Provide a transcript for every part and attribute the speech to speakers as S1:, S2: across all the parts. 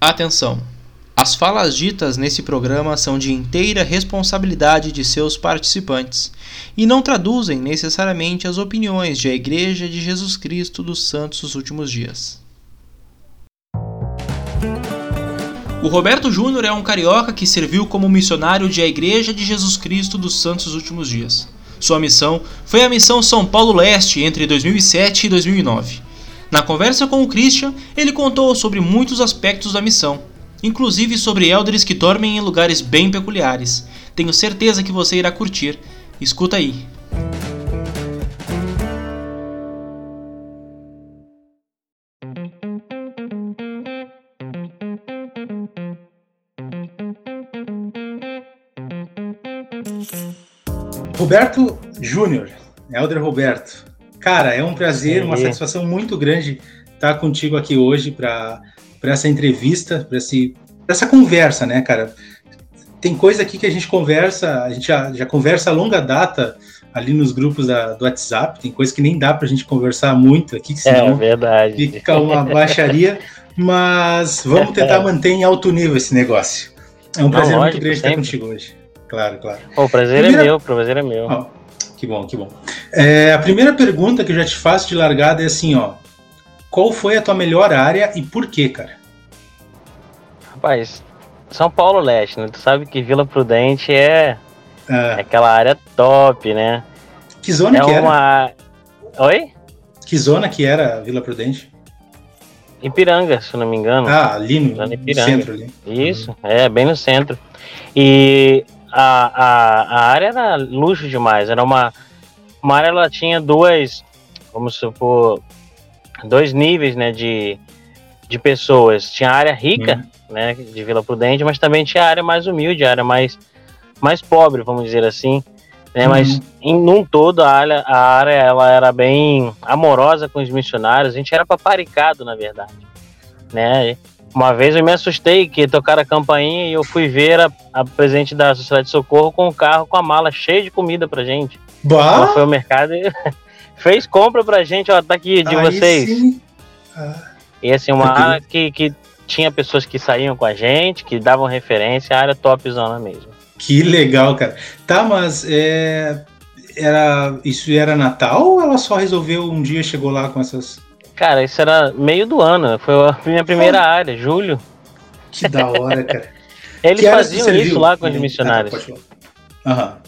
S1: Atenção! As falas ditas nesse programa são de inteira responsabilidade de seus participantes e não traduzem necessariamente as opiniões de a Igreja de Jesus Cristo dos Santos dos Últimos Dias. O Roberto Júnior é um carioca que serviu como missionário de a Igreja de Jesus Cristo dos Santos dos Últimos Dias. Sua missão foi a missão São Paulo Leste entre 2007 e 2009. Na conversa com o Christian, ele contou sobre muitos aspectos da missão, inclusive sobre elders que dormem em lugares bem peculiares. Tenho certeza que você irá curtir. Escuta aí.
S2: Roberto Júnior, Elder Roberto. Cara, é um prazer, uma satisfação muito grande estar contigo aqui hoje para essa entrevista, para essa conversa, né, cara? Tem coisa aqui que a gente conversa, a gente já, já conversa a longa data ali nos grupos da, do WhatsApp, tem coisa que nem dá para a gente conversar muito aqui, que
S3: senão é verdade.
S2: fica uma baixaria, mas vamos tentar manter em alto nível esse negócio. É um prazer Não, lógico, muito grande sempre. estar contigo hoje. Claro, claro.
S3: o prazer é primeira... é meu, o prazer é meu. Oh,
S2: que bom, que bom. É, a primeira pergunta que eu já te faço de largada é assim, ó. Qual foi a tua melhor área e por quê, cara?
S3: Rapaz, São Paulo Leste, né? Tu sabe que Vila Prudente é, é. é aquela área top, né?
S2: Que zona
S3: é
S2: que
S3: uma...
S2: era? Oi? Que zona que era Vila Prudente?
S3: Ipiranga, se não me engano.
S2: Ah, ali no, no centro ali.
S3: Isso, é, bem no centro. E a, a, a área era luxo demais, era uma, área, ela tinha duas, vamos supor, dois níveis, né, de, de pessoas. Tinha a área rica, uhum. né, de Vila Prudente, mas também tinha a área mais humilde, a área mais, mais pobre, vamos dizer assim. Né, uhum. Mas em num todo a área, a área ela era bem amorosa com os missionários. A gente era paparicado, na verdade, né? Uma vez eu me assustei que tocaram a campainha e eu fui ver a, a presidente da Sociedade de Socorro com o carro com a mala cheia de comida pra gente. Bah? Ela foi ao mercado e fez compra pra gente, ó, tá aqui de Aí vocês. Ah. E assim, uma área que, que tinha pessoas que saíam com a gente, que davam referência, a área topzona mesmo.
S2: Que legal, cara. Tá, mas é, era, isso era Natal ou ela só resolveu um dia, chegou lá com essas.
S3: Cara, isso era meio do ano, foi a minha primeira oh. área, julho.
S2: Que da hora, cara.
S3: Eles que faziam isso lá com os missionários.
S2: Ah,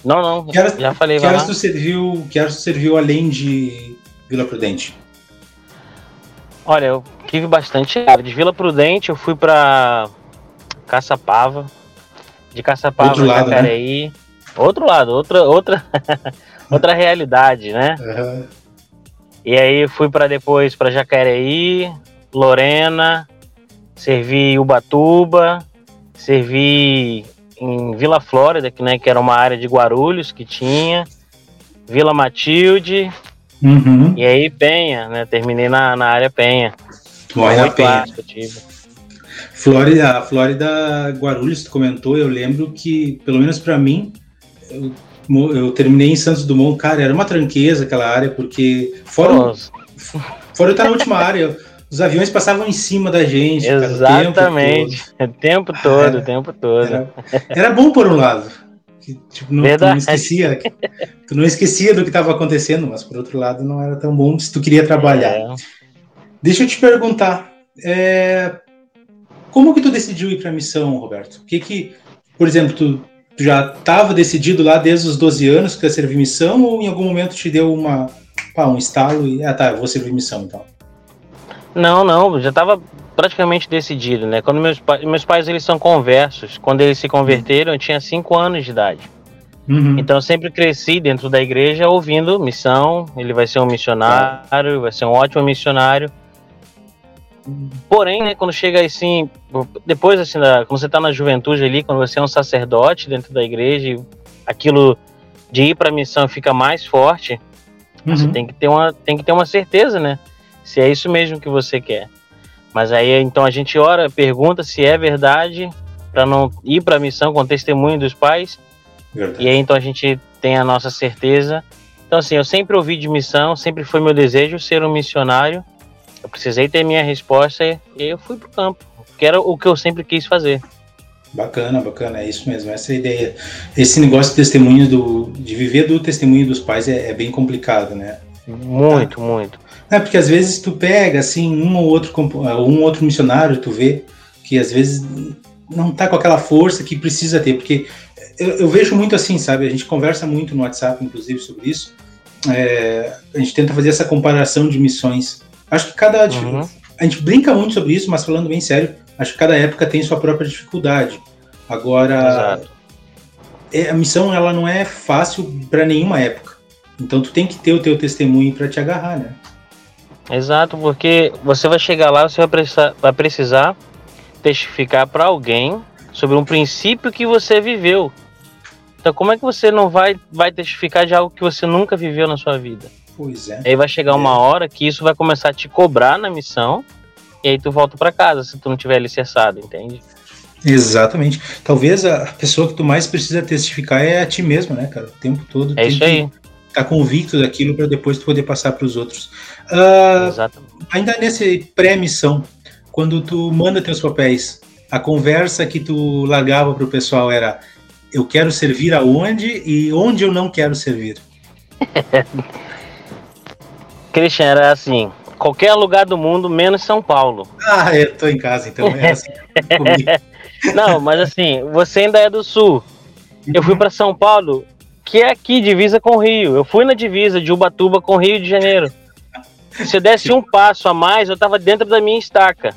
S3: Não, não, que já falei.
S2: Que áreas tu serviu, que áreas tu serviu além de Vila Prudente?
S3: Olha, eu tive bastante. De Vila Prudente eu fui pra Caçapava. De Caçapava Outro lado, Jacareí. Né? Outro lado, outra, outra, outra realidade, né? Uhum. E aí fui para depois para Jacareí, Lorena, servi Ubatuba, servi em Vila Flórida, que, né, que era uma área de Guarulhos que tinha, Vila Matilde, Uhum. E aí Penha, né? Terminei na, na área Penha.
S2: Olha Penha. Flórida, Flórida Guarulhos, tu comentou, eu lembro que, pelo menos para mim, eu, eu, terminei em Santos Dumont, cara, era uma tranqueza aquela área, porque fora, fora eu estar na última área, os aviões passavam em cima da gente.
S3: Exatamente, o tempo todo, o tempo todo.
S2: Era, era bom por um lado que tipo, não, tu não esquecia, tu não esquecia do que estava acontecendo, mas por outro lado não era tão bom se tu queria trabalhar. É. Deixa eu te perguntar, é, como que tu decidiu ir para a missão, Roberto? O que que, por exemplo, tu, tu já estava decidido lá desde os 12 anos que ia servir missão ou em algum momento te deu uma, pá, um estalo e, ah tá, eu vou servir missão então?
S3: Não, não, já estava praticamente decidido, né? Quando meus, pa meus pais eles são conversos, quando eles se converteram, eu tinha 5 anos de idade. Uhum. Então eu sempre cresci dentro da igreja ouvindo missão, ele vai ser um missionário, vai ser um ótimo missionário. Porém, né, quando chega assim, depois assim, da, quando você está na juventude ali, quando você é um sacerdote dentro da igreja, aquilo de ir para a missão fica mais forte. Uhum. Você tem que ter uma tem que ter uma certeza, né? Se é isso mesmo que você quer. Mas aí então a gente ora, pergunta se é verdade, para não ir para a missão com testemunho dos pais. Verdade. E aí então a gente tem a nossa certeza. Então assim, eu sempre ouvi de missão, sempre foi meu desejo ser um missionário. Eu precisei ter minha resposta e eu fui pro campo. que era o que eu sempre quis fazer.
S2: Bacana, bacana, é isso mesmo, essa é ideia. Esse negócio de testemunho do, de viver do testemunho dos pais é, é bem complicado, né?
S3: Muito, tá? muito.
S2: É porque às vezes tu pega assim um ou outro um outro missionário, tu vê que às vezes não tá com aquela força que precisa ter, porque eu, eu vejo muito assim, sabe? A gente conversa muito no WhatsApp, inclusive, sobre isso. É, a gente tenta fazer essa comparação de missões. Acho que cada uhum. a gente brinca muito sobre isso, mas falando bem sério, acho que cada época tem sua própria dificuldade. Agora, é, a missão ela não é fácil para nenhuma época. Então tu tem que ter o teu testemunho para te agarrar, né?
S3: Exato, porque você vai chegar lá, você vai precisar, vai precisar testificar para alguém sobre um princípio que você viveu. Então, como é que você não vai, vai testificar de algo que você nunca viveu na sua vida?
S2: Pois é.
S3: Aí vai chegar uma é. hora que isso vai começar a te cobrar na missão e aí tu volta para casa se tu não tiver alicerçado, entende?
S2: Exatamente. Talvez a pessoa que tu mais precisa testificar é a ti mesmo, né, cara? O tempo todo.
S3: É isso aí.
S2: Tá convicto daquilo para depois tu poder passar para os outros. Uh, Exatamente. Ainda nesse pré-missão, quando tu manda teus papéis, a conversa que tu largava pro pessoal era eu quero servir aonde e onde eu não quero servir.
S3: Christian, era assim, qualquer lugar do mundo, menos São Paulo.
S2: Ah, eu tô em casa, então é assim.
S3: não, mas assim, você ainda é do sul. Eu fui para São Paulo, que é aqui, divisa com o Rio. Eu fui na divisa de Ubatuba com o Rio de Janeiro. Se eu desse um passo a mais, eu tava dentro da minha estaca.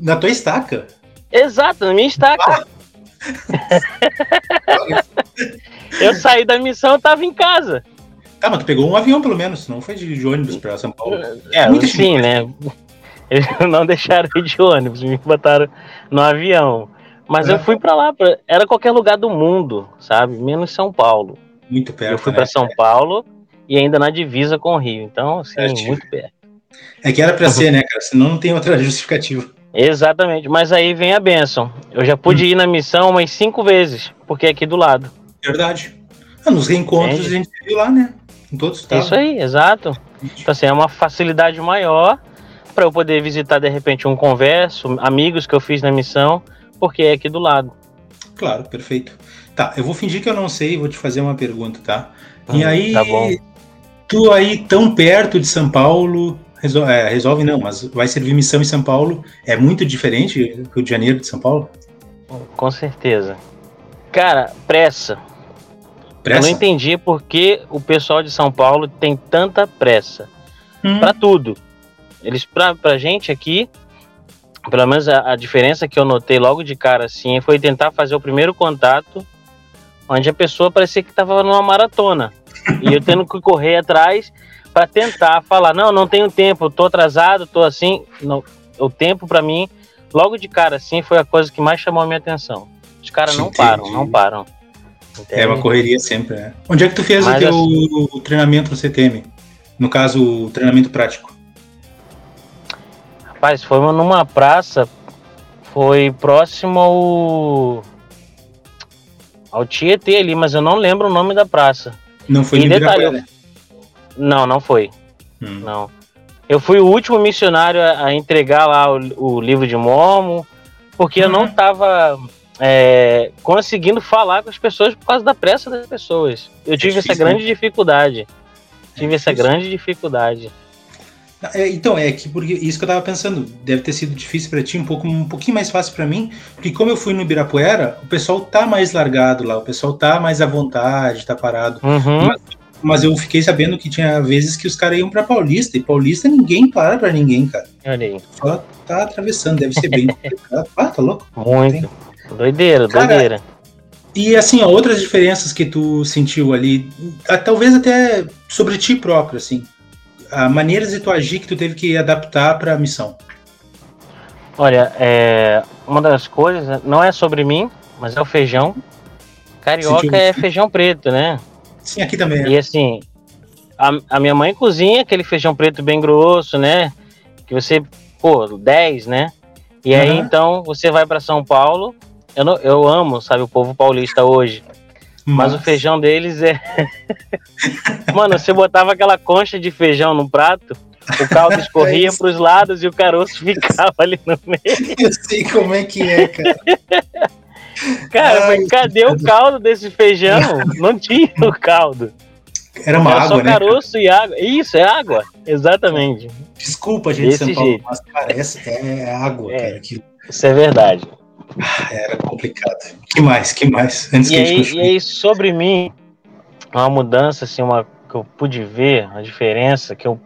S2: Na tua estaca?
S3: Exato, na minha estaca. eu saí da missão, eu tava em casa.
S2: Tá, mas tu pegou um avião pelo menos, não foi de, ônibus pra São Paulo.
S3: É, Muito sim, né? Eles não deixaram ir de ônibus, me botaram no avião. Mas é. eu fui para lá, pra... era qualquer lugar do mundo, sabe? Menos São Paulo.
S2: Muito perto.
S3: Eu fui
S2: né?
S3: para São Paulo e ainda na divisa com o Rio. Então, assim, é, muito perto.
S2: É que era para ser, né, cara? Senão não tem outra justificativa.
S3: Exatamente, mas aí vem a benção. Eu já pude hum. ir na missão umas cinco vezes, porque é aqui do lado.
S2: Verdade. Ah, nos reencontros Entende? a gente viu lá, né? Em todos os
S3: Isso aí, exato. Então, assim, é uma facilidade maior para eu poder visitar, de repente, um converso, amigos que eu fiz na missão, porque é aqui do lado.
S2: Claro, perfeito. Tá, eu vou fingir que eu não sei e vou te fazer uma pergunta, tá? E hum, aí,
S3: tá bom.
S2: Tu aí tão perto de São Paulo, Resolve, é, resolve não, mas vai servir missão em São Paulo. É muito diferente Rio de Janeiro de São Paulo?
S3: Com certeza. Cara, pressa. Pressa? Eu não entendi por que o pessoal de São Paulo tem tanta pressa. Hum. Para tudo. Eles, pra, pra gente aqui, pelo menos a, a, diferença que eu notei logo de cara assim foi tentar fazer o primeiro contato, onde a pessoa parecia que estava numa maratona. E eu tendo que correr atrás para tentar falar, não, não tenho tempo, tô atrasado, tô assim. Não, o tempo para mim, logo de cara assim, foi a coisa que mais chamou a minha atenção. Os caras não param, não param.
S2: Entende? É uma correria sempre, né? Onde é que tu fez Mas, o teu assim, treinamento no CTM? No caso, o treinamento prático.
S3: Rapaz, foi numa praça, foi próximo ao ao Tietê ali, mas eu não lembro o nome da praça.
S2: Não foi
S3: em detalhe, não, não foi. Hum. Não. Eu fui o último missionário a, a entregar lá o, o, livro de Mormon, porque uhum. eu não estava é, conseguindo falar com as pessoas por causa da pressa das pessoas. Eu tive é difícil, essa grande né? dificuldade. Tive é essa grande dificuldade.
S2: É, então, é que porque isso que eu tava pensando, deve ter sido difícil para ti, um pouco um pouquinho mais fácil para mim, porque como eu fui no Ibirapuera, o pessoal tá mais largado lá, o pessoal tá mais à vontade, tá parado.
S3: Uhum.
S2: Mas mas eu fiquei sabendo que tinha vezes que os caras iam pra Paulista, e Paulista ninguém para pra ninguém, cara.
S3: Olha aí.
S2: Só tá atravessando, deve ser bem complicado. Ah, tá louco?
S3: Muito. Doideira, cara, doideira.
S2: E assim, ó, outras diferenças que tu sentiu ali, talvez até sobre ti próprio, assim, maneiras de tu agir que tu teve que adaptar para a missão.
S3: Olha, é, uma das coisas não é sobre mim, mas é o feijão. Carioca sentiu... é feijão preto, né?
S2: Sim, aqui também. É.
S3: E assim, a, a, minha mãe cozinha aquele feijão preto bem grosso, né? Que você, pô, 10, né? E aí então você vai para São Paulo. Eu, não, eu amo, sabe, o povo paulista hoje. Mas, o feijão deles é. Mano, você botava aquela concha de feijão no prato, o caldo escorria é para os lados e o caroço ficava ali no meio.
S2: Eu sei como é que é, cara.
S3: Cara, Ai, mas cadê o caldo desse feijão? Não tinha o caldo.
S2: Era uma Era água, só
S3: né? caroço e água. Isso, é água. Exatamente.
S2: Desculpa, gente, Desse São Paulo, jeito. mas parece é água, é, cara.
S3: Isso é verdade.
S2: Ah, era complicado. que mais? que mais?
S3: Antes e, aí, e aí, sobre mim, uma mudança, assim, uma que eu pude ver, a diferença que eu.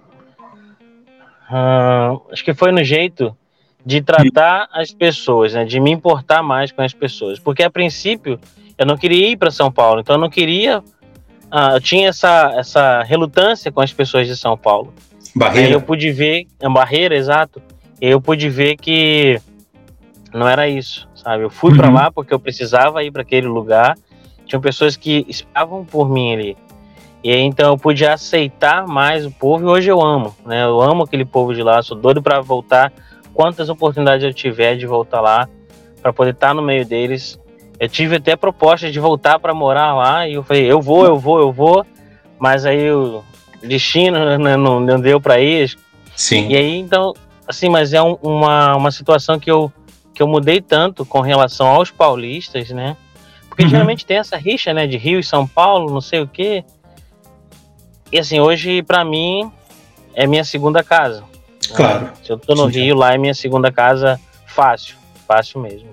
S3: Hum, acho que foi no jeito de tratar as pessoas, né, de me importar mais com as pessoas. Porque a princípio eu não queria ir para São Paulo, então eu não queria. Uh, eu tinha essa, essa relutância com as pessoas de São Paulo.
S2: Barreira.
S3: Aí eu pude ver, a barreira, exato. Eu pude ver que não era isso, sabe? Eu fui uhum. para lá porque eu precisava ir para aquele lugar. Tinham pessoas que esperavam por mim ali. E aí, então eu pude aceitar mais o povo e hoje eu amo, né? Eu amo aquele povo de lá, sou doido para voltar. Quantas oportunidades eu tiver de voltar lá para poder estar tá no meio deles. Eu tive até proposta de voltar para morar lá e eu falei, eu vou, eu vou, eu vou. Mas aí o destino não, não deu para ir.
S2: Sim.
S3: E aí, então, assim, mas é um, uma, uma situação que eu que eu mudei tanto com relação aos paulistas, né? Porque uhum. geralmente tem essa rixa, né, de Rio e São Paulo, não sei o quê. E assim, hoje para mim é minha segunda casa.
S2: Claro. Né?
S3: Se eu tô no Sim. Rio, lá é minha segunda casa fácil, fácil mesmo.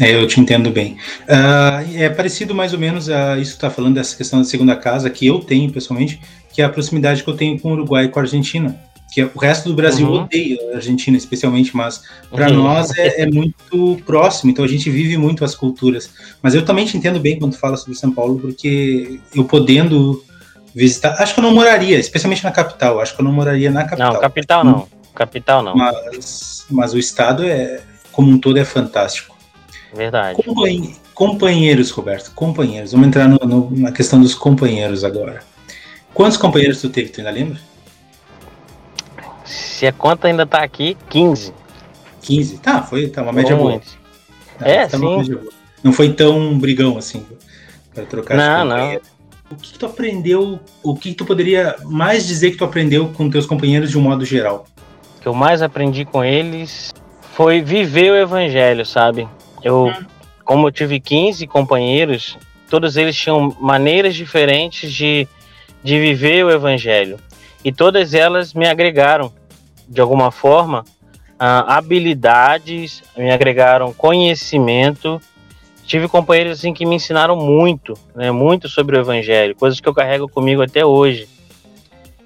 S2: É, eu te entendo bem. Uh, é parecido mais ou menos a isso que está falando dessa questão da segunda casa que eu tenho pessoalmente, que é a proximidade que eu tenho com o Uruguai e com a Argentina que o resto do Brasil uhum. odeia a Argentina, especialmente, mas para uhum. nós é, é, muito próximo, então a gente vive muito as culturas. Mas eu também te entendo bem quando fala sobre São Paulo, porque eu podendo visitar, acho que eu não moraria, especialmente na capital, acho que eu não moraria na capital.
S3: Não, capital não, capital não.
S2: Mas, mas o estado é, como um todo, é fantástico.
S3: Verdade.
S2: Companhe companheiros, Roberto, companheiros. Vamos entrar no, no, na questão dos companheiros agora. Quantos companheiros tu teve, tu ainda lembra?
S3: Se a conta ainda tá aqui, 15.
S2: 15? Tá, foi tá uma média boa.
S3: Tá, é, tá sim.
S2: Não foi tão brigão assim para trocar
S3: Não, não.
S2: O que, que, tu aprendeu, o que, que tu poderia mais dizer que tu aprendeu com teus companheiros de um modo geral?
S3: O que eu mais aprendi com eles foi viver o evangelho, sabe? Eu, hum. como eu tive 15 companheiros, todos eles tinham maneiras diferentes de, de viver o evangelho. E todas elas me agregaram de alguma forma, uh, habilidades, me agregaram conhecimento. Tive companheiros assim que me ensinaram muito, né, muito sobre o evangelho, coisas que eu carrego comigo até hoje.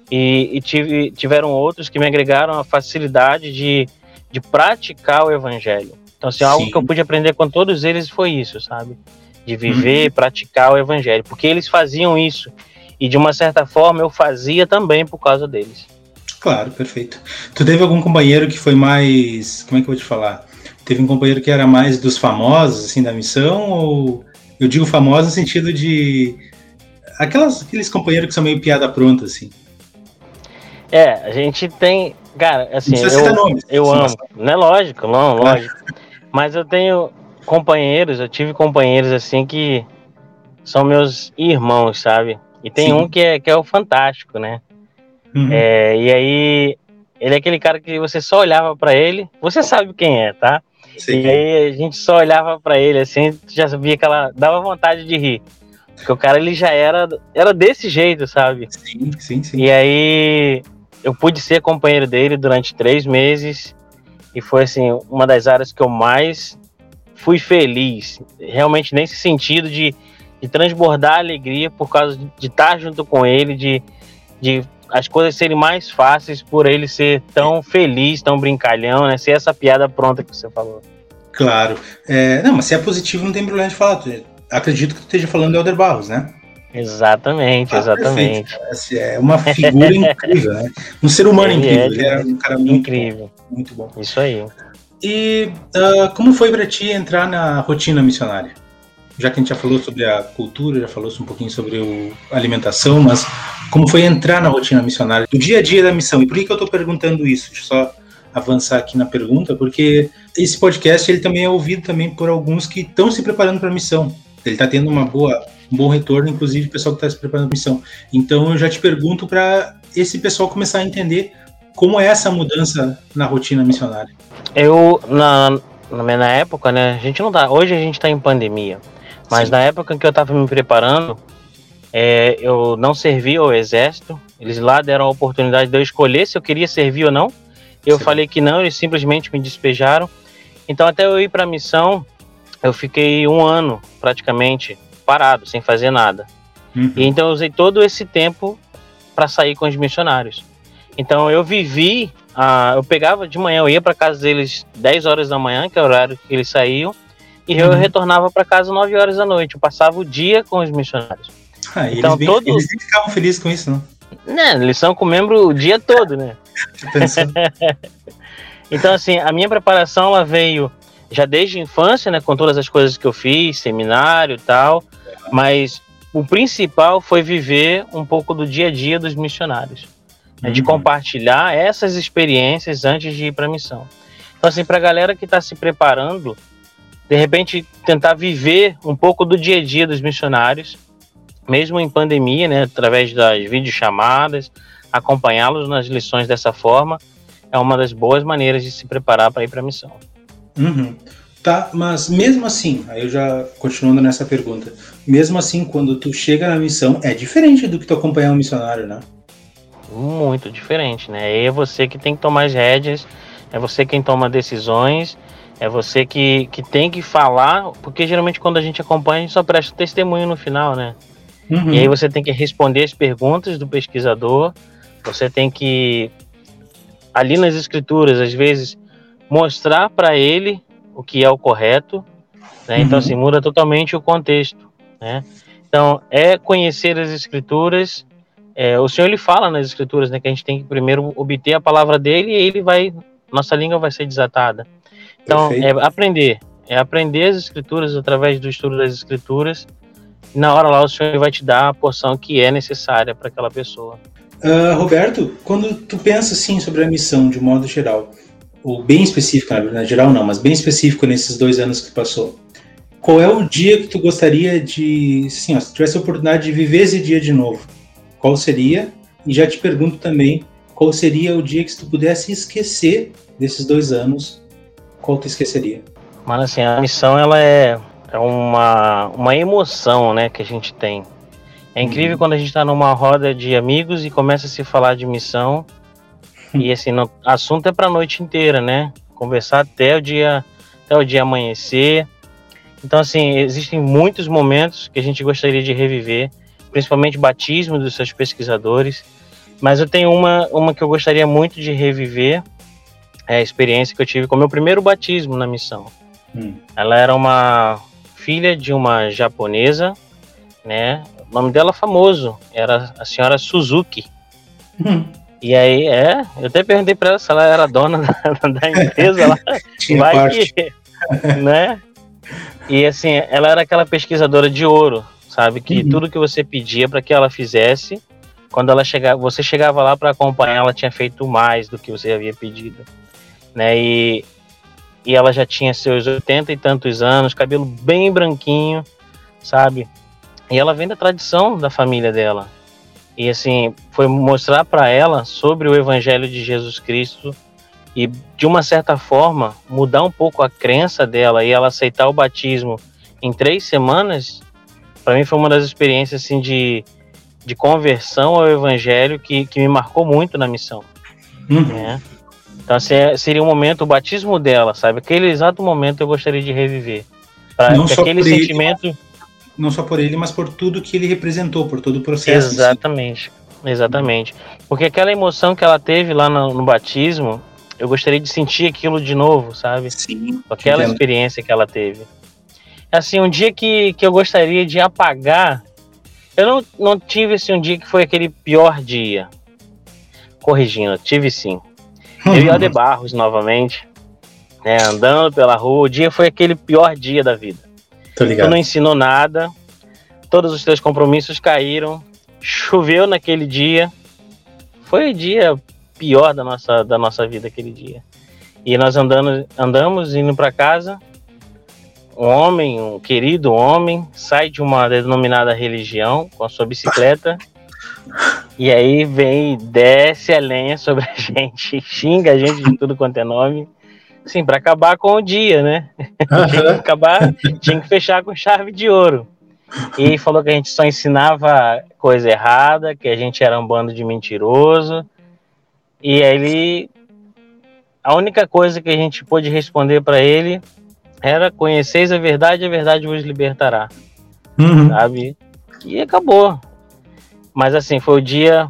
S3: E, e tive, tiveram outros que me agregaram a facilidade de, de praticar o evangelho. Então, assim, algo que eu pude aprender com todos eles foi isso, sabe? De viver, uhum. praticar o evangelho. Porque eles faziam isso. E de uma certa forma eu fazia também por causa deles.
S2: Claro, perfeito. Tu teve algum companheiro que foi mais. Como é que eu vou te falar? Teve um companheiro que era mais dos famosos, assim, da missão? Ou eu digo famoso no sentido de. Aquelas, aqueles companheiros que são meio piada pronta, assim.
S3: É, a gente tem. Cara, assim, eu, nomes, eu amo. Não é lógico, não, lógico. Mas eu tenho companheiros, eu tive companheiros assim que são meus irmãos, sabe? E tem Sim. um que é, que é o fantástico, né? Uhum. É, e aí, ele é aquele cara que você só olhava para ele, você sabe quem é, tá? Sim. E aí a gente só olhava para ele assim, já sabia que ela dava vontade de rir. Porque o cara ele já era era desse jeito, sabe?
S2: Sim, sim, sim.
S3: E aí eu pude ser companheiro dele durante três meses e foi assim uma das áreas que eu mais fui feliz, realmente nesse sentido de, de transbordar alegria por causa de, de estar junto com ele, de, de as coisas serem mais fáceis por ele ser tão feliz, tão brincalhão, né? Ser essa piada pronta que você falou.
S2: Claro. É, não, mas se é positivo, não tem problema de falar. Acredito que tu esteja falando do Helder Barros, né?
S3: Exatamente, ah, exatamente.
S2: É uma figura incrível, né? Um ser humano ele incrível. É, ele era um cara muito
S3: incrível.
S2: Bom, muito bom.
S3: Isso aí.
S2: E uh, como foi para ti entrar na rotina missionária? Já que a gente já falou sobre a cultura, já falou um pouquinho sobre a alimentação, mas como foi entrar na rotina missionária, do dia a dia da missão. E por que, que eu estou perguntando isso? Deixa eu só avançar aqui na pergunta, porque esse podcast ele também é ouvido também por alguns que estão se preparando para a missão. Ele está tendo uma boa, um bom retorno, inclusive o pessoal que está se preparando para a missão. Então eu já te pergunto para esse pessoal começar a entender como é essa mudança na rotina missionária?
S3: Eu, na, na, época, né, a gente não tá, hoje a gente tá em pandemia, mas Sim. na época que eu tava me preparando, é, eu não servi ao exército, eles lá deram a oportunidade de eu escolher se eu queria servir ou não, eu Sim. falei que não, eles simplesmente me despejaram, então até eu ir para a missão, eu fiquei um ano praticamente parado, sem fazer nada. Uhum. E então eu usei todo esse tempo para sair com os missionários. Então eu vivi, uh, eu pegava de manhã, eu ia para casa deles 10 horas da manhã, que é o horário que eles saíam, e uhum. eu retornava para casa 9 horas da noite. Eu passava o dia com os missionários.
S2: Ah, então eles, bem, todo... eles nem ficavam felizes com isso, não?
S3: Né, eles são com membro o dia todo, né? então, assim, a minha preparação ela veio já desde a infância, né, com todas as coisas que eu fiz, seminário e tal, mas o principal foi viver um pouco do dia a dia dos missionários, né, de uhum. compartilhar essas experiências antes de ir para a missão. Então, assim, para a galera que está se preparando, de repente tentar viver um pouco do dia a dia dos missionários, mesmo em pandemia, né, através das videochamadas, acompanhá-los nas lições dessa forma, é uma das boas maneiras de se preparar para ir para a missão.
S2: Uhum. Tá, mas mesmo assim, aí eu já continuando nessa pergunta, mesmo assim, quando tu chega na missão, é diferente do que tu acompanhar um missionário, né?
S3: Muito diferente, né? É você que tem que tomar as rédeas, é você quem toma decisões, é você que, que tem que falar, porque geralmente quando a gente acompanha, a gente só presta testemunho no final, né? Uhum. E aí você tem que responder as perguntas do pesquisador, você tem que, ali nas escrituras, às vezes, mostrar para ele o que é o correto, né? Então, uhum. assim, muda totalmente o contexto, né? Então, é conhecer as escrituras. É, o Senhor ele fala nas escrituras, né, que a gente tem que primeiro obter a palavra dele e ele vai, nossa língua vai ser desatada. Então, Perfeito. é aprender, é aprender as escrituras através do estudo das escrituras. E na hora lá o Senhor vai te dar a porção que é necessária para aquela pessoa.
S2: Uh, Roberto, quando tu pensa assim sobre a missão de modo geral, ou bem específico, na geral não, mas bem específico nesses dois anos que passou. Qual é o dia que tu gostaria de, sim, ó, se tivesse a oportunidade de viver esse dia de novo, qual seria? E já te pergunto também, qual seria o dia que se tu pudesse esquecer desses dois anos, qual tu esqueceria?
S3: Mano, assim, a missão ela é, é uma, uma emoção, né, que a gente tem. É incrível uhum. quando a gente está numa roda de amigos e começa a se falar de missão e assim, assunto é para a noite inteira, né? Conversar até o dia até o dia amanhecer. Então assim, existem muitos momentos que a gente gostaria de reviver, principalmente batismo dos seus pesquisadores. Mas eu tenho uma uma que eu gostaria muito de reviver, é a experiência que eu tive com o meu primeiro batismo na missão. Hum. Ela era uma filha de uma japonesa, né? O nome dela famoso, era a senhora Suzuki. Hum. E aí, é, eu até perguntei pra ela se ela era dona da, da empresa lá. vai parte. que, né? E assim, ela era aquela pesquisadora de ouro, sabe? Que uhum. tudo que você pedia para que ela fizesse, quando ela chegava, você chegava lá para acompanhar, ela tinha feito mais do que você havia pedido, né? E, e ela já tinha seus oitenta e tantos anos, cabelo bem branquinho, sabe? E ela vem da tradição da família dela. E assim, foi mostrar para ela sobre o evangelho de Jesus Cristo e de uma certa forma mudar um pouco a crença dela e ela aceitar o batismo em três semanas, para mim foi uma das experiências assim de, de conversão ao evangelho que, que me marcou muito na missão. Uhum. Né? Então assim, é, seria um momento, o batismo dela, sabe? Aquele exato momento eu gostaria de reviver. Para aquele sentimento. Ele
S2: não só por ele, mas por tudo que ele representou, por todo o processo.
S3: Exatamente, exatamente. Porque aquela emoção que ela teve lá no, no batismo, eu gostaria de sentir aquilo de novo, sabe? Sim. Aquela entendo. experiência que ela teve. Assim, um dia que, que eu gostaria de apagar, eu não, não tive assim, um dia que foi aquele pior dia. Corrigindo, tive sim. Eu e Ade Barros novamente, né, andando pela rua, o dia foi aquele pior dia da vida. Tô ligado. Tu não ensinou nada, todos os teus compromissos caíram, choveu naquele dia. Foi o dia pior da nossa, da nossa vida aquele dia. E nós andando, andamos indo para casa. Um homem, um querido homem, sai de uma denominada religião com a sua bicicleta E aí vem, desce a lenha sobre a gente, xinga a gente de tudo quanto é nome. Sim, para acabar com o dia, né? Uhum. tinha que acabar, tinha que fechar com chave de ouro. E falou que a gente só ensinava coisa errada, que a gente era um bando de mentiroso. E aí ele a única coisa que a gente pôde responder para ele era conheceis a verdade, a verdade vos libertará. Uhum. Sabe? E acabou. Mas assim, foi o dia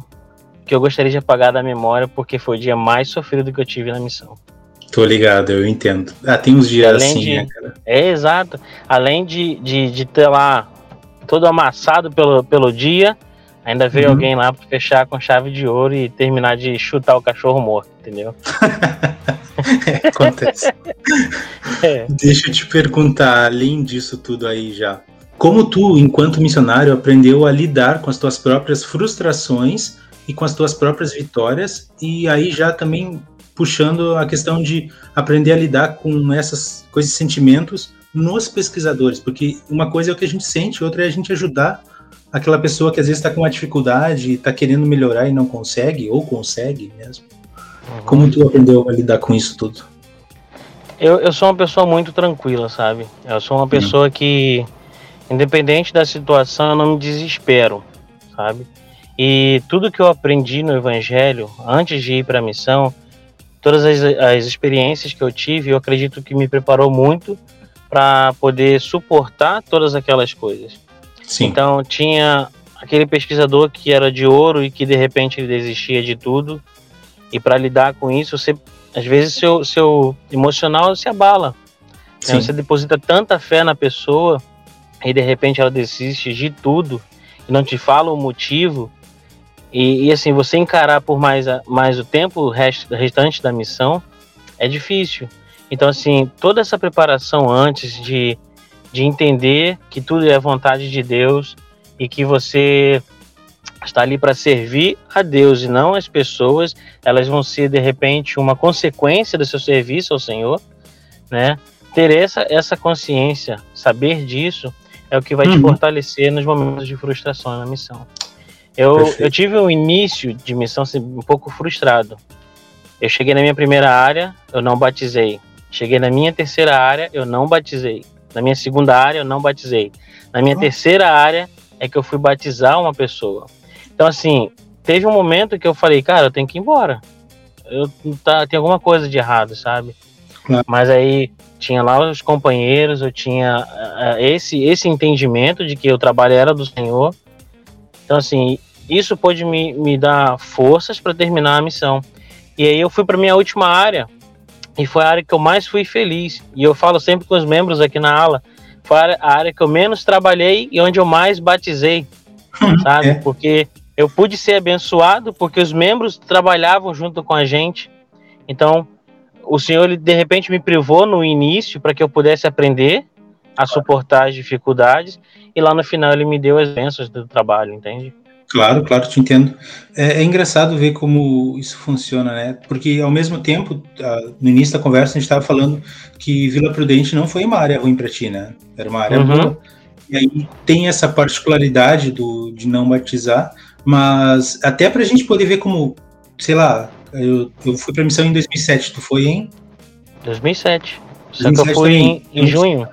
S3: que eu gostaria de apagar da memória, porque foi o dia mais sofrido que eu tive na missão.
S2: Tô ligado, eu entendo. Ah, tem uns dias Além assim,
S3: de,
S2: né, cara?
S3: É, exato. Além de, de, de ter lá todo amassado pelo, pelo dia, ainda veio uhum. alguém lá para fechar com chave de ouro e terminar de chutar o cachorro morto, entendeu?
S2: é, acontece. é. Deixa eu te perguntar, além disso tudo aí já, como tu, enquanto missionário, aprendeu a lidar com as tuas próprias frustrações e com as tuas próprias vitórias, e aí já também puxando a questão de aprender a lidar com essas com esses sentimentos nos pesquisadores, porque uma coisa é o que a gente sente, outra é a gente ajudar aquela pessoa que às vezes está com uma dificuldade, está querendo melhorar e não consegue, ou consegue mesmo. Uhum. Como tu aprendeu a lidar com isso tudo?
S3: Eu, eu sou uma pessoa muito tranquila, sabe? Eu sou uma pessoa uhum. que Independente da situação, eu não me desespero, sabe? E tudo que eu aprendi no Evangelho, antes de ir para a missão, todas as, as experiências que eu tive, eu acredito que me preparou muito para poder suportar todas aquelas coisas. Sim. Então, tinha aquele pesquisador que era de ouro e que de repente ele desistia de tudo. E para lidar com isso, você, às vezes seu, seu emocional se abala. Né? Você deposita tanta fé na pessoa e de repente ela desiste de tudo e não te fala o motivo. E, e assim você encarar por mais, mais o tempo rest, restante da missão é difícil. Então assim toda essa preparação antes de, de entender que tudo é vontade de Deus e que você está ali para servir a Deus e não as pessoas elas vão ser de repente uma consequência do seu serviço ao Senhor né? Ter essa, essa consciência saber disso é o que vai uhum. te fortalecer nos momentos de frustração na missão. Eu, eu tive um início de missão assim, um pouco frustrado. Eu cheguei na minha primeira área, eu não batizei. Cheguei na minha terceira área, eu não batizei. Na minha segunda área, eu não batizei. Na minha terceira área é que eu fui batizar uma pessoa. Então, assim, teve um momento que eu falei, cara, eu tenho que ir embora. Eu, tá, tem alguma coisa de errado, sabe? Claro. Mas aí tinha lá os companheiros, eu tinha uh, esse esse entendimento de que o trabalho era do Senhor. Então, assim, isso pôde me, me dar forças para terminar a missão. E aí eu fui para minha última área, e foi a área que eu mais fui feliz. E eu falo sempre com os membros aqui na ala, foi a área que eu menos trabalhei e onde eu mais batizei, sabe? É. Porque eu pude ser abençoado porque os membros trabalhavam junto com a gente. Então, o Senhor ele, de repente me privou no início para que eu pudesse aprender a suportar as dificuldades e lá no final ele me deu as bênçãos do trabalho, entende?
S2: Claro, claro, te entendo. É, é, engraçado ver como isso funciona, né? Porque ao mesmo tempo, no início da conversa, a gente estava falando que Vila Prudente não foi uma área ruim para ti, né? Era uma área uhum. boa. E aí tem essa particularidade do, de não batizar, mas até para a gente poder ver como, sei lá, eu, eu fui pra missão em 2007, tu foi em?
S3: 2007. Só 2007 que eu fui em, em junho.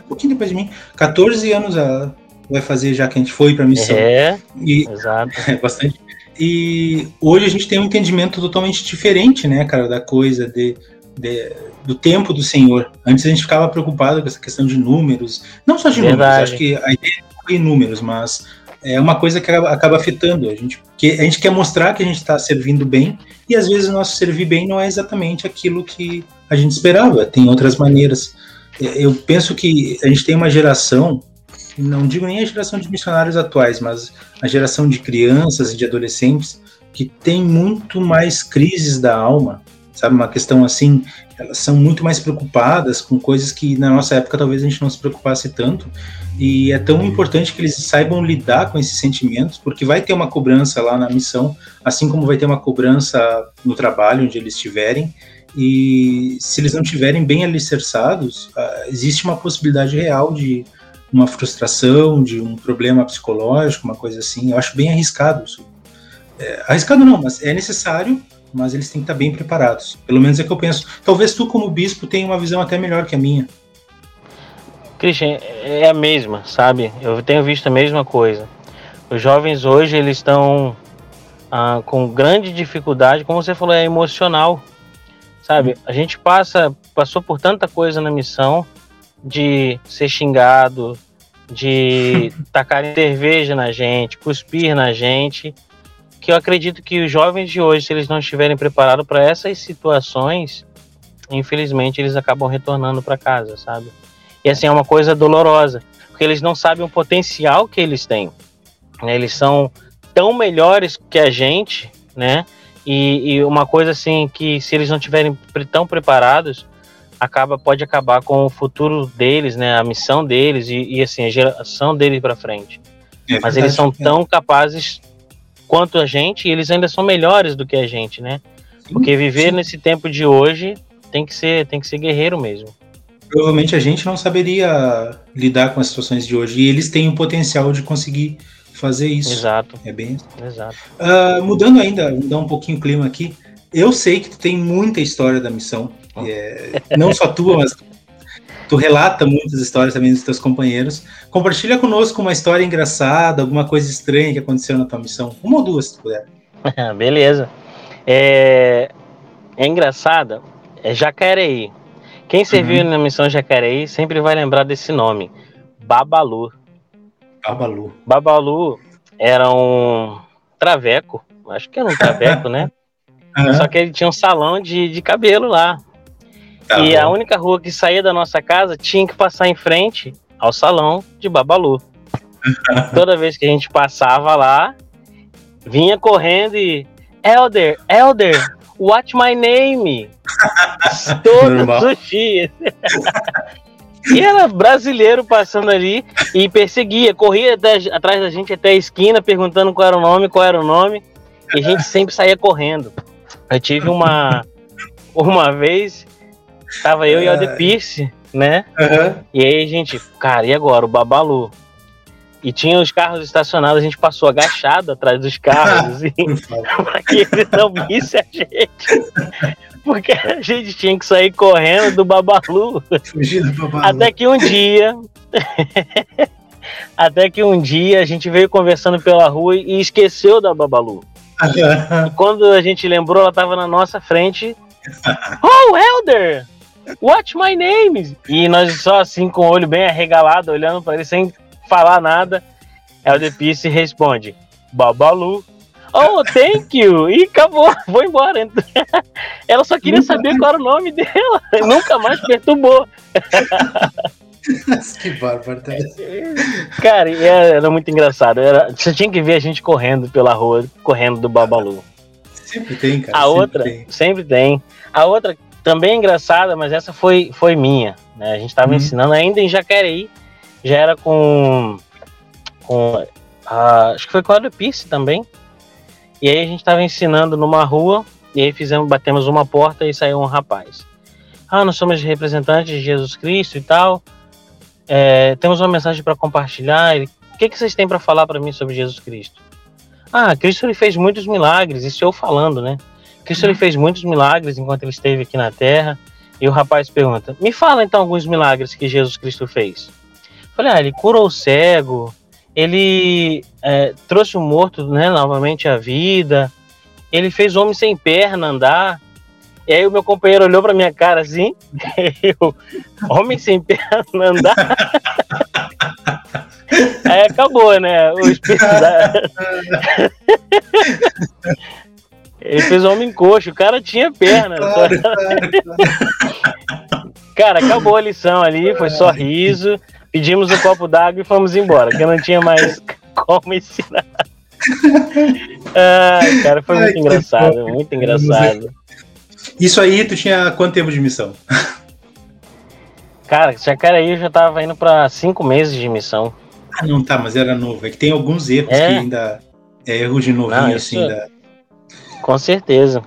S2: Um pouquinho depois de mim. 14 anos ela vai fazer já que a gente foi pra missão.
S3: É, e, exato.
S2: É, bastante. E hoje a gente tem um entendimento totalmente diferente, né, cara, da coisa, de, de, do tempo do Senhor. Antes a gente ficava preocupado com essa questão de números. Não só de Verdade. números, acho que a ideia foi números, mas é uma coisa que acaba, afetando a gente. Que a gente quer mostrar que a gente está servindo bem e às vezes o nosso servir bem não é exatamente aquilo que a gente esperava. Tem outras maneiras. É, eu penso que a gente tem uma geração, não digo nem a geração de missionários atuais, mas a geração de crianças e de adolescentes que tem muito mais crises da alma, sabe? Uma questão assim, elas são muito mais preocupadas com coisas que na nossa época talvez a gente não se preocupasse tanto. E é tão importante que eles saibam lidar com esses sentimentos, porque vai ter uma cobrança lá na missão, assim como vai ter uma cobrança no trabalho onde eles estiverem. E se eles não estiverem bem alicerçados, ah, existe uma possibilidade real de uma frustração, de um problema psicológico, uma coisa assim. Eu acho bem arriscado isso. é, arriscado não, mas é necessário, mas eles têm que estar bem preparados. Pelo menos é que eu penso. Talvez tu, como bispo, tenha uma visão até melhor que a minha.
S3: Christian, é a mesma, sabe? Eu tenho visto a mesma coisa. Os jovens hoje, eles estão ah, com grande dificuldade, como você falou, é emocional, sabe? A gente passa, passou por tanta coisa na missão de ser xingado, de tacar cerveja na gente, cuspir na gente, que eu acredito que os jovens de hoje, se eles não estiverem preparados para essas situações, infelizmente eles acabam retornando para casa, sabe? E assim é uma coisa dolorosa, porque eles não sabem o potencial que eles têm. Né? Eles são tão melhores que a gente, né? E, e, uma coisa assim que se eles não tiverem tão preparados, acaba pode acabar com o futuro deles, né? A missão deles e, e assim a geração deles para frente. É, Mas eles são é. tão capazes quanto a gente, e eles ainda são melhores do que a gente, né? Sim, Porque viver sim. nesse tempo de hoje tem que ser, tem que ser guerreiro mesmo.
S2: Provavelmente a gente não saberia lidar com as situações de hoje, e eles têm o potencial de conseguir fazer isso.
S3: Exato.
S2: É bem.
S3: Exato.
S2: Uh, mudando ainda, mudar um pouquinho o clima aqui. Eu sei que tu tem muita história da missão. É, não só tua, mas tu relata muitas histórias também dos teus companheiros. Compartilha conosco uma história engraçada, alguma coisa estranha que aconteceu na tua missão. Uma ou duas, se tu puder.
S3: Beleza. É, é engraçada, é Jacareí. Quem serviu uhum. na missão Jacareí sempre vai lembrar desse nome, Babalu.
S2: Babalu.
S3: Babalu era um traveco, acho que era um traveco, né? Uhum. Só que ele tinha um salão de, de cabelo lá. Tá e bom. a única rua que saía da nossa casa tinha que passar em frente ao salão de Babalu. Toda vez que a gente passava lá, vinha correndo e Elder, Elder, watch my name. Todos Normal. os dias. e era brasileiro passando ali e perseguia, corria até, atrás da gente até a esquina, perguntando qual era o nome, qual era o nome. E a gente sempre saía correndo. Eu tive uma. Uma vez Tava eu e o The Pierce, né? Uhum. E aí a gente, cara, e agora? O Babalu. E tinha os carros estacionados, a gente passou agachado atrás dos carros, assim, pra que eles não vissem a gente. Porque a gente tinha que sair correndo do Babalu. Fugir do Babalu. Até que um dia. até que um dia a gente veio conversando pela rua e esqueceu da Babalu. e quando a gente lembrou, ela tava na nossa frente. Oh, Elder! Watch my name! E nós só assim, com o olho bem arregalado, olhando para ele sem falar nada. Elder Peace responde: Babalu. Oh, thank you! E acabou, vou embora. Ela só queria saber qual era o nome dela, nunca mais perturbou.
S2: que bárbaro. Tá?
S3: Cara, era muito engraçado. Era, você tinha que ver a gente correndo pela rua, correndo do Babalu.
S2: Sempre tem, cara.
S3: A sempre outra, tem. sempre tem. A outra também engraçada, mas essa foi, foi minha. Né? A gente estava uhum. ensinando ainda em Jacareí, já era com. com uh, acho que foi com a Pice também. E aí a gente estava ensinando numa rua, e aí fizemos, batemos uma porta e saiu um rapaz. Ah, nós somos representantes de Jesus Cristo e tal. É, temos uma mensagem para compartilhar. O que, que vocês têm para falar para mim sobre Jesus Cristo? Ah, Cristo ele fez muitos milagres, isso eu falando, né? Cristo ele fez muitos milagres enquanto ele esteve aqui na Terra. E o rapaz pergunta: Me fala então alguns milagres que Jesus Cristo fez. Eu falei: Ah, ele curou o cego, ele é, trouxe o morto né, novamente à vida, ele fez o homem sem perna andar. E aí o meu companheiro olhou para minha cara assim, eu, homem sem perna andar. aí acabou, né? O espírito da... Ele fez homem coxo, o cara tinha perna. Claro, claro, claro. Cara, acabou a lição ali, foi só riso. Pedimos um copo d'água e fomos embora, que eu não tinha mais como ensinar. Ai, cara, foi muito Ai, engraçado, muito engraçado.
S2: Isso aí, tu tinha quanto tempo de missão?
S3: Cara, Jacareí eu já tava indo pra cinco meses de missão.
S2: Ah, não, tá, mas era novo. É que tem alguns erros é? que ainda. É erro de novinho, não, isso... assim, da,
S3: com certeza.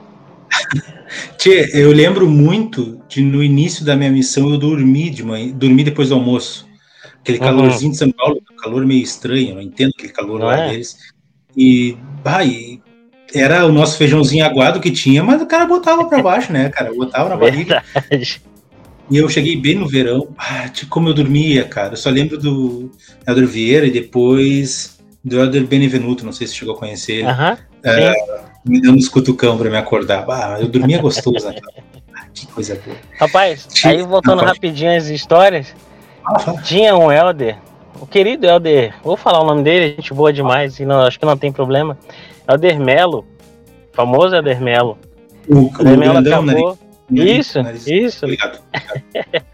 S2: Tchê, eu lembro muito de no início da minha missão eu dormi de manhã, dormi depois do almoço. Aquele uhum. calorzinho de São Paulo, calor meio estranho, não entendo aquele calor não lá é? deles. E, e era o nosso feijãozinho aguado que tinha, mas o cara botava para baixo, né, cara? Botava na barriga. Verdade. E eu cheguei bem no verão. Ah, como eu dormia, cara. Eu só lembro do Helder Vieira e depois do Helder Benevenuto. Não sei se chegou a conhecer.
S3: Uhum,
S2: é, me dando uns cutucão pra me acordar. Ah, eu dormia gostoso, né? Ah, que coisa boa.
S3: Rapaz, aí voltando rapidinho as histórias. Ah, tinha um Helder, o querido Helder, vou falar o nome dele, gente boa demais, e não, acho que não tem problema. Helder Melo, famoso Helder Melo.
S2: O, o Helder Melo
S3: acabou. Né? Isso, nariz. isso. Obrigado.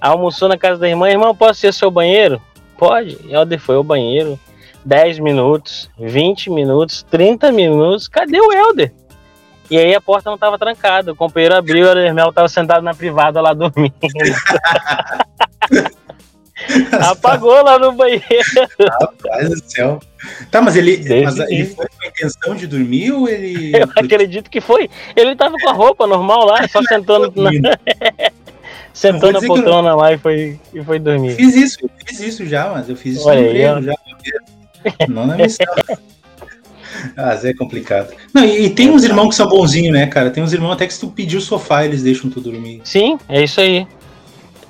S3: Almoçou na casa da irmã, irmão, posso ser seu banheiro? Pode. Helder foi ao banheiro. 10 minutos, 20 minutos, 30 minutos. Cadê o Helder? E aí a porta não estava trancada. O companheiro abriu, o Hermel estava sentado na privada lá dormindo. Apagou lá no banheiro.
S2: Rapaz do céu. Tá, mas ele, mas ele foi com a intenção de dormir ou ele.
S3: Eu acredito que foi. Ele tava com a roupa normal lá, só sentando na. Sentou na poltrona não... lá e foi, e foi dormir.
S2: Fiz isso, eu fiz isso já, mas eu fiz isso Olha no emprego já. Não na missão. Ah, Zé é complicado. Não, e, e, tem uns irmãos que são bonzinhos, né, cara? Tem uns irmãos até que se tu pedir o sofá, eles deixam tu dormir.
S3: Sim, é isso aí.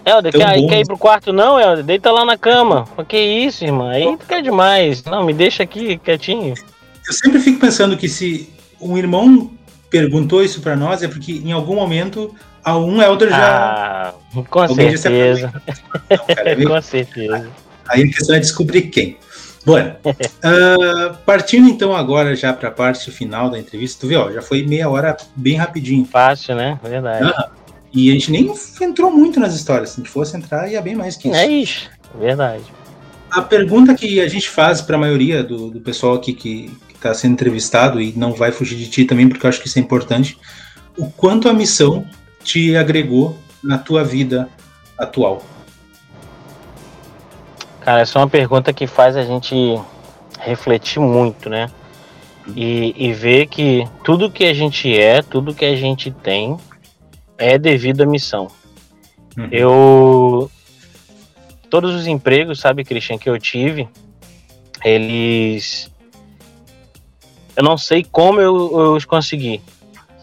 S3: Helder, quer, quer ir pro quarto não, Helder? Deita lá na cama. O que isso, irmã? Aí tu quer demais. Não, me deixa aqui quietinho.
S2: Eu sempre fico pensando que se um irmão perguntou isso para nós, é porque em algum momento a um Helder já.
S3: Ah, com certeza. Não, cara, é com certeza.
S2: Aí a questão é descobrir quem. Bom, uh, partindo então agora já para a parte final da entrevista, tu viu, ó, já foi meia hora bem rapidinho.
S3: Fácil, né? Verdade.
S2: E a gente nem entrou muito nas histórias. Se a gente fosse entrar, ia bem mais que isso.
S3: É isso, verdade.
S2: A pergunta que a gente faz para a maioria do, do, pessoal aqui que está sendo entrevistado, e não vai fugir de ti também, porque eu acho que isso é importante, o quanto a missão te agregou na tua vida atual?
S3: Cara, essa é uma pergunta que faz a gente refletir muito, né? E, e ver que tudo que a gente é, tudo que a gente tem, é devido à missão. Uhum. Eu. Todos os empregos, sabe, Christian, que eu tive, eles. Eu não sei como eu, eu os consegui,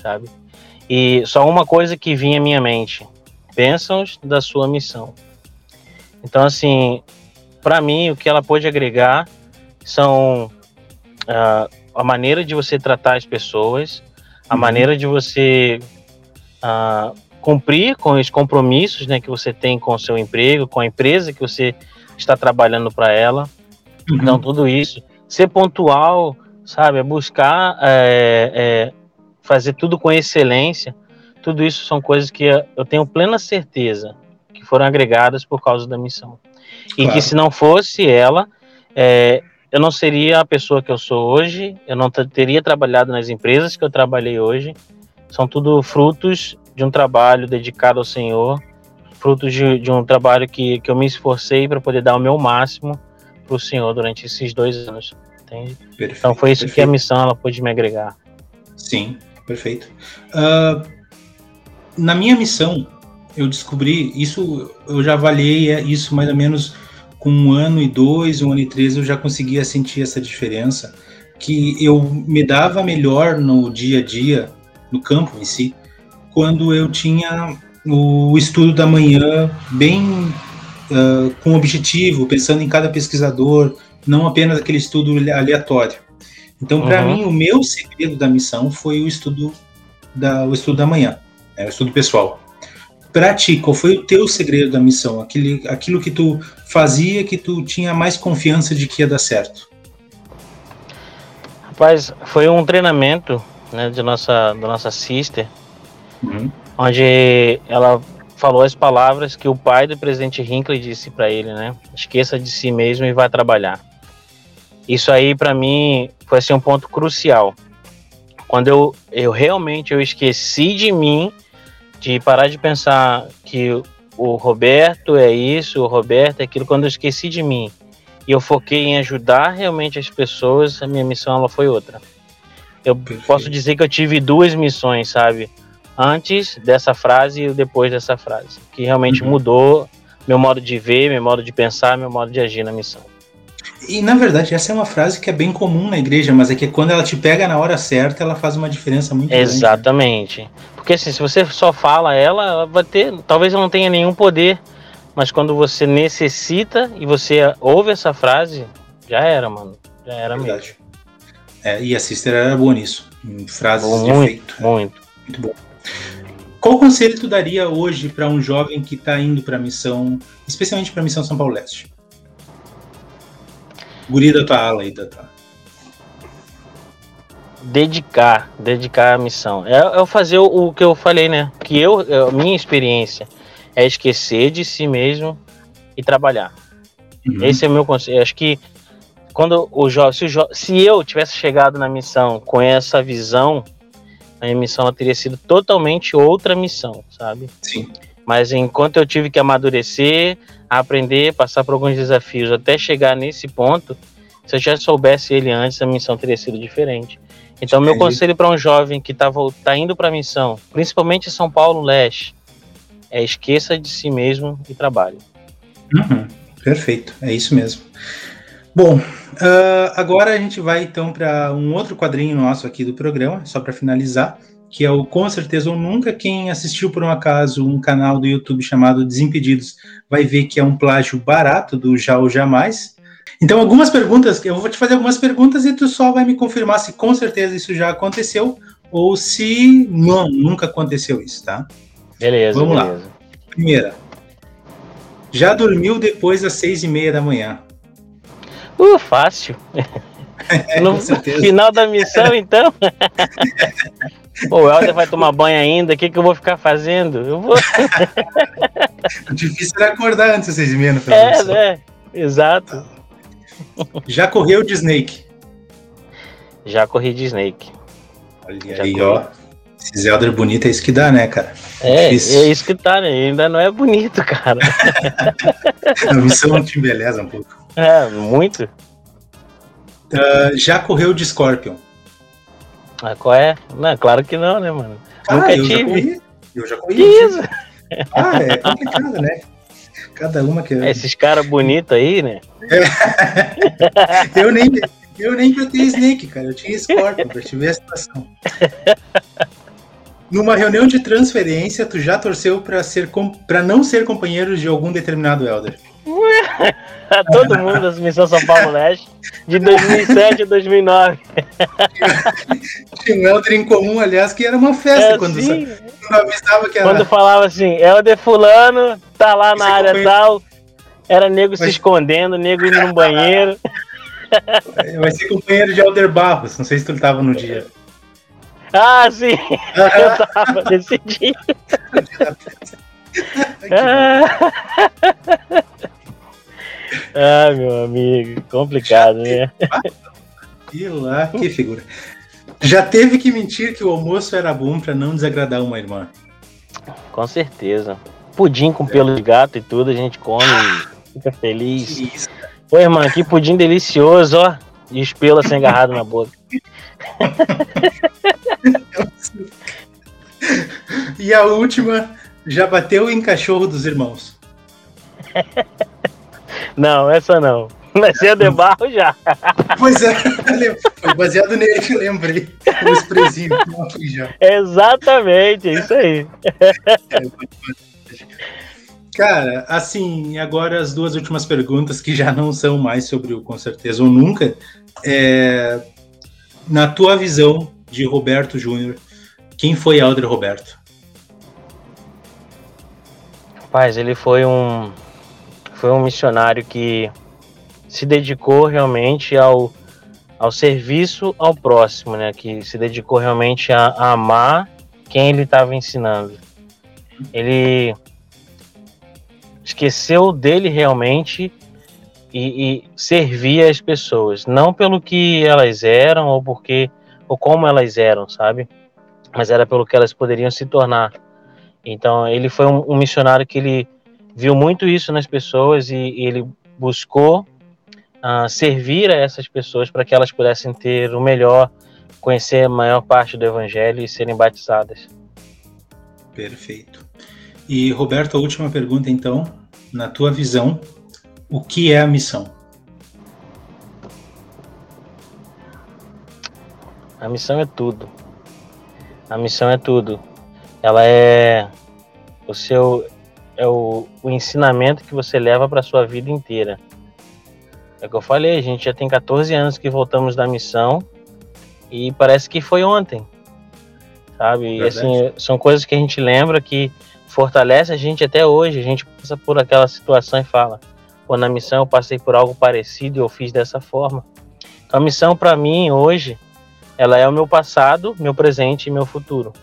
S3: sabe? E só uma coisa que vinha à minha mente: bênçãos da sua missão. Então, assim, para mim, o que ela pode agregar são uh, a maneira de você tratar as pessoas, a uhum. maneira de você a cumprir com os compromissos né, que você tem com o seu emprego, com a empresa que você está trabalhando para ela. Uhum. Então, tudo isso. Ser pontual, sabe? É buscar é, é, fazer tudo com excelência. Tudo isso são coisas que eu tenho plena certeza que foram agregadas por causa da missão. E claro. que se não fosse ela, é, eu não seria a pessoa que eu sou hoje, eu não teria trabalhado nas empresas que eu trabalhei hoje, são tudo frutos de um trabalho dedicado ao Senhor, frutos de, de um trabalho que, que eu me esforcei para poder dar o meu máximo para o Senhor durante esses dois anos. Entende? Perfeito, então foi isso perfeito. que a missão ela pôde me agregar.
S2: Sim, perfeito. Uh, na minha missão, eu descobri isso, eu já avaliei isso mais ou menos com um ano e dois, um ano e três, eu já conseguia sentir essa diferença, que eu me dava melhor no dia a dia no campo em si, quando eu tinha o estudo da manhã bem uh, com objetivo, pensando em cada pesquisador, não apenas aquele estudo aleatório. Então, para uhum. mim, o meu segredo da missão foi o estudo da, o estudo da manhã, né, o estudo pessoal. Para ti, qual foi o teu segredo da missão? Aquele, aquilo que tu fazia que tu tinha mais confiança de que ia dar certo?
S3: Rapaz, foi um treinamento né, de nossa, da nossa sister, uhum. onde ela falou as palavras que o pai do presidente Hinckley disse para ele, né? Esqueça de si mesmo e vá trabalhar. Isso aí para mim foi assim um ponto crucial. Quando eu, eu realmente eu esqueci de mim, de parar de pensar que o Roberto é isso, o Roberto é aquilo, quando eu esqueci de mim e eu foquei em ajudar realmente as pessoas, a minha missão ela foi outra. Eu Perfeito. posso dizer que eu tive duas missões, sabe? Antes dessa frase e depois dessa frase, que realmente uhum. mudou meu modo de ver, meu modo de pensar, meu modo de agir na missão.
S2: E na verdade, essa é uma frase que é bem comum na igreja, mas é que quando ela te pega na hora certa, ela faz uma diferença muito
S3: Exatamente. grande. Exatamente. Porque assim, se você só fala ela, ela vai ter. Talvez ela não tenha nenhum poder, mas quando você necessita e você ouve essa frase, já era, mano. Já era verdade. mesmo.
S2: É, e a Sister era boa nisso, em frases
S3: bom,
S2: de
S3: muito, efeito. Muito.
S2: Muito bom. Qual conselho tu daria hoje para um jovem que está indo para a missão, especialmente para a missão São Paulo Leste? Guri da tua ala aí, Tata.
S3: Dedicar, dedicar a missão. É, é fazer o, o, que eu falei, né? Que eu, a é, minha experiência é esquecer de si mesmo e trabalhar. Uhum. Esse é o meu conselho. Acho que quando o jovem, se, jo se eu tivesse chegado na missão com essa visão, a minha missão teria sido totalmente outra missão, sabe?
S2: Sim.
S3: Mas enquanto eu tive que amadurecer, aprender, passar por alguns desafios até chegar nesse ponto, se eu já soubesse ele antes, a missão teria sido diferente. Então, Entendi. meu conselho para um jovem que está tá indo para a missão, principalmente em São Paulo Leste, é esqueça de si mesmo e trabalhe.
S2: Uhum. Perfeito, é isso mesmo. Bom, uh, agora a gente vai então para um outro quadrinho nosso aqui do programa, só para finalizar, que é o Com certeza ou nunca. Quem assistiu por um acaso um canal do YouTube chamado Desimpedidos vai ver que é um plágio barato do Já ou Jamais. Então, algumas perguntas, eu vou te fazer algumas perguntas e tu só vai me confirmar se com certeza isso já aconteceu ou se não, nunca aconteceu isso, tá?
S3: Beleza.
S2: Vamos
S3: beleza.
S2: lá. Primeira. Já dormiu depois das seis e meia da manhã?
S3: Uh, fácil. No final da missão, então. Pô, o Helder vai tomar banho ainda, o que, que eu vou ficar fazendo? Eu vou.
S2: o difícil era acordar antes das seis e meia no
S3: É, né? Exato.
S2: Já correu de Snake?
S3: Já corri de Snake.
S2: Olha Já aí, corri. ó. Esse Zelda bonito é isso que dá, né, cara?
S3: É, é isso que tá, né? Ainda não é bonito, cara.
S2: A missão te embeleza um pouco.
S3: É, muito.
S2: Uh, já correu de Scorpion?
S3: Ah, qual é? Não, claro que não, né, mano?
S2: Ah, Nunca eu tive. Já corri. Eu já corri. Que isso? Ah, é complicado, né? Cada uma que.
S3: Esses caras bonitos aí, né?
S2: É. eu, nem, eu nem ter Snake, cara. Eu tinha Scorpion pra te ver a situação. Numa reunião de transferência, tu já torceu pra, ser pra não ser companheiro de algum determinado Elder?
S3: Todo mundo das Missão São Paulo Leste, de 2007 a 2009.
S2: Tinha um Helder em comum, aliás, que era uma festa é, quando,
S3: quando avisava que era. Quando falava assim, Helder Fulano, tá lá na área tal, era nego Mas... se escondendo, nego indo no banheiro.
S2: Vai ser companheiro de Helder Barros, não sei se tu estava no dia.
S3: Ah, sim! Eu tava nesse dia. ah, meu amigo, complicado, né?
S2: Que lá, que figura. Já teve que mentir que o almoço era bom para não desagradar uma irmã.
S3: Com certeza. Pudim com pelo de gato e tudo, a gente come, fica feliz. Isso, Pô, irmã, que pudim delicioso, ó. E os pelos assim agarrados na boca.
S2: e a última, já bateu em cachorro dos irmãos?
S3: Não, essa não. Mas é de barro já.
S2: Pois é, foi baseado nele que eu lembrei.
S3: Já. Exatamente, é isso aí.
S2: Cara, assim, agora as duas últimas perguntas que já não são mais sobre o com certeza ou nunca. É, na tua visão de Roberto Júnior, quem foi Alder Roberto?
S3: Rapaz, ele foi um foi um missionário que se dedicou realmente ao, ao serviço ao próximo, né? Que se dedicou realmente a, a amar quem ele estava ensinando. Ele esqueceu dele realmente e, e servia as pessoas, não pelo que elas eram ou porque ou como elas eram, sabe? Mas era pelo que elas poderiam se tornar. Então, ele foi um, um missionário que ele viu muito isso nas pessoas e, e ele buscou uh, servir a essas pessoas para que elas pudessem ter o melhor, conhecer a maior parte do Evangelho e serem batizadas.
S2: Perfeito. E Roberto, a última pergunta então, na tua visão, o que é a missão?
S3: A missão é tudo. A missão é tudo. Ela é o seu é o, o ensinamento que você leva para sua vida inteira. É o que eu falei, a gente já tem 14 anos que voltamos da missão e parece que foi ontem. Sabe? E assim, são coisas que a gente lembra que fortalece a gente até hoje. A gente passa por aquela situação e fala: pô, na missão eu passei por algo parecido e eu fiz dessa forma. Então a missão para mim hoje, ela é o meu passado, meu presente e meu futuro.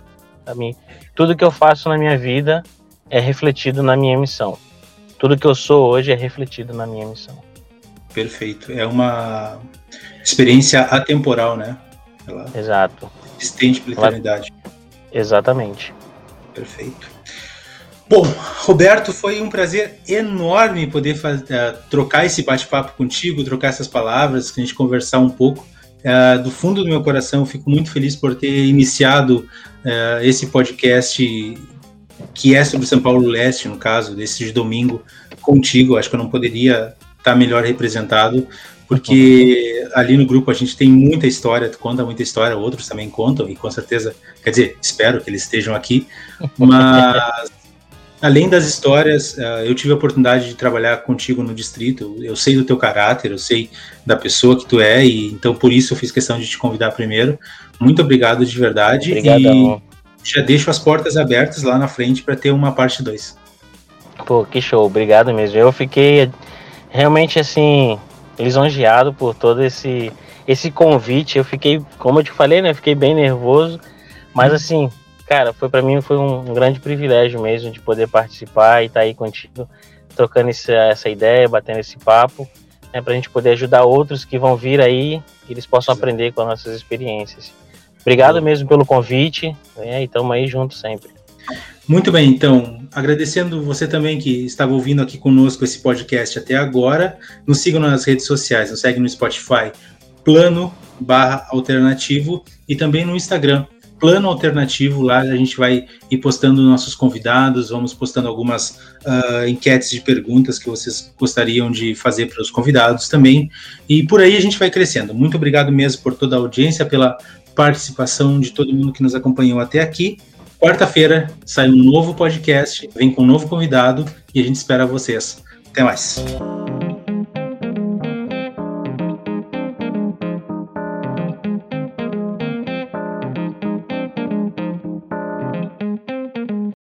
S3: Para mim, tudo que eu faço na minha vida é refletido na minha missão. Tudo que eu sou hoje é refletido na minha missão.
S2: Perfeito. É uma experiência atemporal, né?
S3: Ela Exato.
S2: Estende pela eternidade.
S3: Exatamente.
S2: Perfeito. Bom, Roberto, foi um prazer enorme poder fazer, uh, trocar esse bate-papo contigo, trocar essas palavras, a gente conversar um pouco. Uh, do fundo do meu coração, fico muito feliz por ter iniciado uh, esse podcast que é sobre São Paulo Leste, no caso, desse de domingo, contigo. Acho que eu não poderia estar melhor representado, porque uhum. ali no grupo a gente tem muita história, tu conta muita história, outros também contam, e com certeza, quer dizer, espero que eles estejam aqui, mas além das histórias, eh, eu tive a oportunidade de trabalhar contigo no distrito, eu sei do teu caráter, eu sei da pessoa que tu é, e então por isso eu fiz questão de te convidar primeiro. Muito obrigado de verdade.
S3: Obrigadão.
S2: Já deixo as portas abertas lá na frente para ter uma parte 2.
S3: Pô, que show, obrigado mesmo. Eu fiquei realmente assim lisonjeado por todo esse esse convite. Eu fiquei, como eu te falei, né, fiquei bem nervoso, mas assim, cara, foi para mim foi um, um, grande privilégio mesmo de poder participar e estar tá aí contigo, trocando essa, essa ideia, batendo esse papo, né, para a gente poder ajudar outros que vão vir aí, que eles possam Sim. aprender com as nossas experiências. Obrigado mesmo pelo convite, né, e estamos aí juntos sempre.
S2: Muito bem, então, agradecendo você também que estava ouvindo aqui conosco esse podcast até agora. Nos sigam nas redes sociais, nos segue no Spotify, plano barra alternativo e também no Instagram, plano alternativo. Lá a gente vai ir postando nossos convidados, vamos postando algumas uh, enquetes de perguntas que vocês gostariam de fazer para os convidados também. E por aí a gente vai crescendo. Muito obrigado mesmo por toda a audiência, pela participação de todo mundo que nos acompanhou até aqui. Quarta-feira sai um novo podcast, vem com um novo convidado e a gente espera vocês. Até mais.